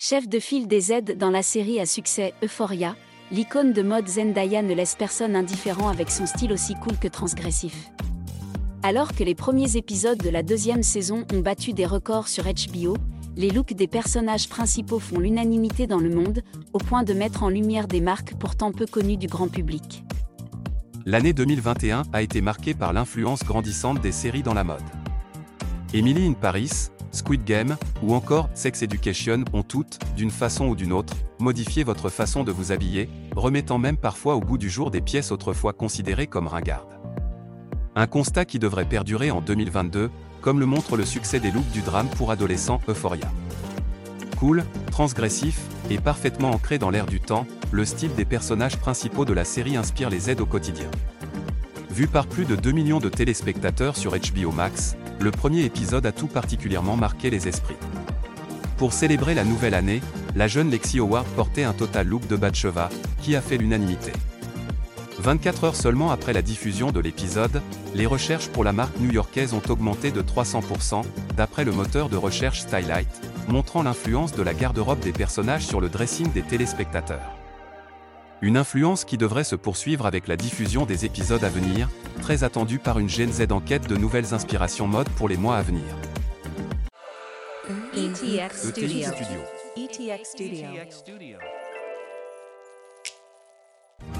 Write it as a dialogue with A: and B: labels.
A: Chef de file des aides dans la série à succès Euphoria, l'icône de mode Zendaya ne laisse personne indifférent avec son style aussi cool que transgressif. Alors que les premiers épisodes de la deuxième saison ont battu des records sur HBO, les looks des personnages principaux font l'unanimité dans le monde, au point de mettre en lumière des marques pourtant peu connues du grand public.
B: L'année 2021 a été marquée par l'influence grandissante des séries dans la mode. Emily in Paris, Squid Game, ou encore Sex Education ont toutes, d'une façon ou d'une autre, modifié votre façon de vous habiller, remettant même parfois au goût du jour des pièces autrefois considérées comme ringardes. Un constat qui devrait perdurer en 2022, comme le montre le succès des looks du drame pour adolescents Euphoria. Cool, transgressif, et parfaitement ancré dans l'air du temps, le style des personnages principaux de la série inspire les aides au quotidien. Vu par plus de 2 millions de téléspectateurs sur HBO Max, le premier épisode a tout particulièrement marqué les esprits. Pour célébrer la nouvelle année, la jeune Lexi Howard portait un total look de Batcheva, qui a fait l'unanimité. 24 heures seulement après la diffusion de l'épisode, les recherches pour la marque new-yorkaise ont augmenté de 300%, d'après le moteur de recherche Stylight, montrant l'influence de la garde-robe des personnages sur le dressing des téléspectateurs. Une influence qui devrait se poursuivre avec la diffusion des épisodes à venir, très attendue par une Gen Z en quête de nouvelles inspirations mode pour les mois à venir.
C: ETX
B: ETX
C: Studio.
B: Studio.
C: ETX Studio.